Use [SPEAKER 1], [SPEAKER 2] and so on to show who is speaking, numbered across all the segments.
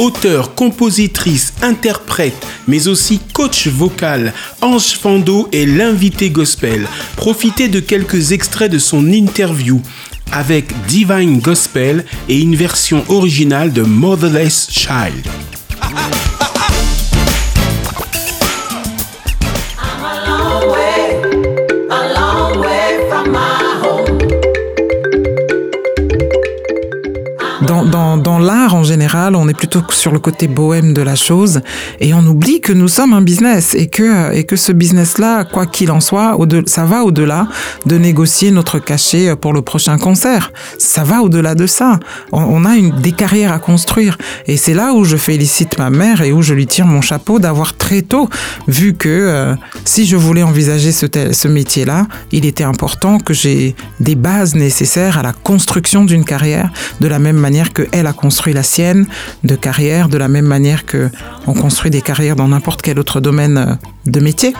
[SPEAKER 1] Auteur, compositrice, interprète, mais aussi coach vocal, Ange Fando est l'invité gospel. Profitez de quelques extraits de son interview avec Divine Gospel et une version originale de Motherless Child.
[SPEAKER 2] Dans, l'art en général, on est plutôt sur le côté bohème de la chose et on oublie que nous sommes un business et que, et que ce business-là, quoi qu'il en soit, ça va au-delà de négocier notre cachet pour le prochain concert. Ça va au-delà de ça. On, a des carrières à construire et c'est là où je félicite ma mère et où je lui tire mon chapeau d'avoir très tôt vu que euh, si je voulais envisager ce, ce métier-là, il était important que j'ai des bases nécessaires à la construction d'une carrière de la même manière qu'elle a construit la sienne de carrière, de la même manière que on construit des carrières dans n'importe quel autre domaine euh, de métier.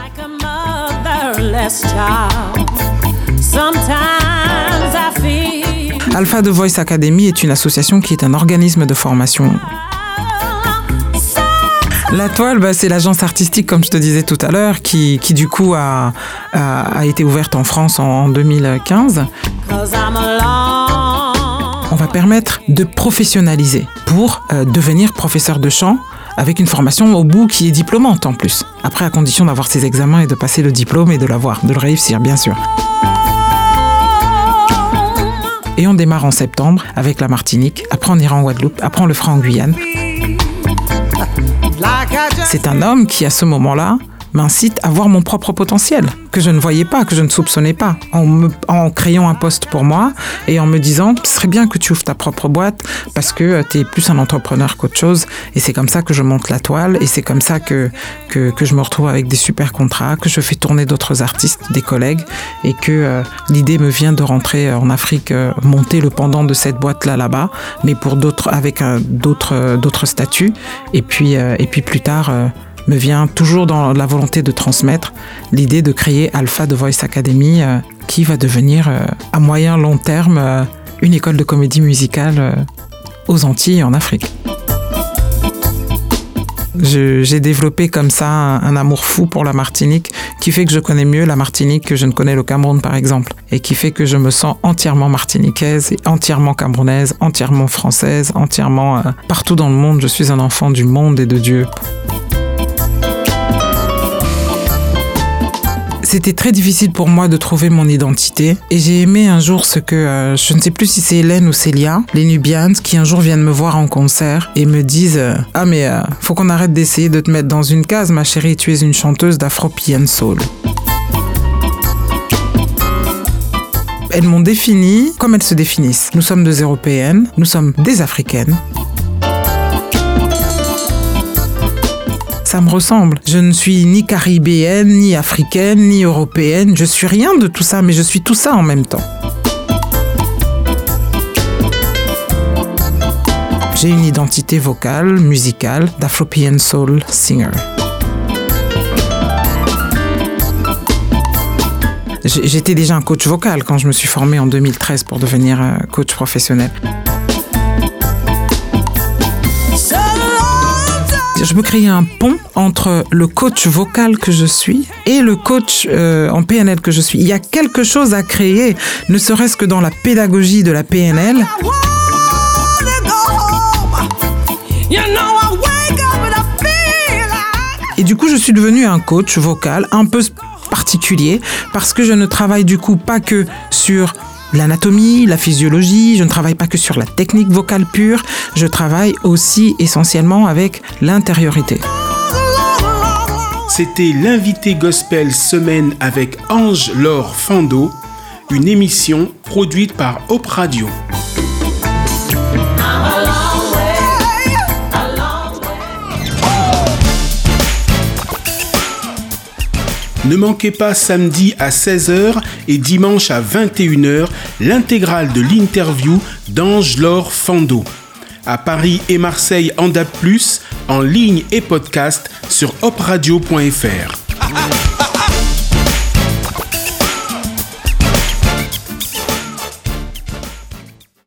[SPEAKER 2] Alpha The Voice Academy est une association qui est un organisme de formation. La toile, bah, c'est l'agence artistique, comme je te disais tout à l'heure, qui, qui, du coup a, a, été ouverte en France en, 2015 on va permettre de professionnaliser pour euh, devenir professeur de chant avec une formation au bout qui est diplômante en plus. Après, à condition d'avoir ses examens et de passer le diplôme et de l'avoir, de le réussir, bien sûr. Et on démarre en septembre avec la Martinique. Après, on ira en Guadeloupe. Après, on le fera en Guyane. C'est un homme qui, à ce moment-là, m'incite à voir mon propre potentiel, que je ne voyais pas, que je ne soupçonnais pas, en, créant un poste pour moi et en me disant, ce serait bien que tu ouvres ta propre boîte parce que euh, tu es plus un entrepreneur qu'autre chose. Et c'est comme ça que je monte la toile et c'est comme ça que, que, que, je me retrouve avec des super contrats, que je fais tourner d'autres artistes, des collègues et que euh, l'idée me vient de rentrer en Afrique, euh, monter le pendant de cette boîte-là là-bas, mais pour d'autres, avec d'autres, d'autres statuts. Et puis, et puis plus tard, me vient toujours dans la volonté de transmettre l'idée de créer Alpha de Voice Academy euh, qui va devenir euh, à moyen long terme euh, une école de comédie musicale aux Antilles et en Afrique. J'ai développé comme ça un, amour fou pour la Martinique qui fait que je connais mieux la Martinique que je ne connais le Cameroun par exemple et qui fait que je me sens entièrement martiniquaise et entièrement camerounaise, entièrement française, entièrement partout dans le monde. Je suis un enfant du monde et de Dieu. C'était très difficile pour moi de trouver mon identité et j'ai aimé un jour ce que, euh, je ne sais plus si c'est Hélène ou Célia, les Nubians, qui un jour viennent me voir en concert et me disent euh, Ah mais euh, faut qu'on arrête d'essayer de te mettre dans une case ma chérie, tu es une chanteuse d'afro soul. Elles m'ont défini comme elles se définissent. Nous sommes deux Européennes, nous sommes des Africaines, ça me ressemble. Je ne suis ni caribéenne, ni africaine, ni européenne. Je suis rien de tout ça, mais je suis tout ça en même temps. J'ai une identité vocale, musicale, d'Afropian Soul Singer. J'étais déjà un coach vocal quand je me suis formé en 2013 pour devenir euh, coach professionnel. Je veux créer un pont entre le coach vocal que je suis et le coach euh, en PNL que je suis. Il y a quelque chose à créer, ne serait-ce que dans la pédagogie de la PNL. Et du coup, je suis devenu un coach vocal un peu particulier parce que je ne travaille du coup pas que sur l'anatomie, la physiologie, je ne travaille pas que sur la technique vocale pure, je travaille aussi essentiellement avec l'intériorité.
[SPEAKER 1] C'était l'invité gospel semaine avec Ange Laure Fando, une émission produite par Op Radio. Ne manquez pas samedi à 16h et dimanche à 21h l'intégrale de l'interview d'Ange-Laure Fando. À Paris et Marseille en DAP+, en ligne et podcast sur opradio.fr.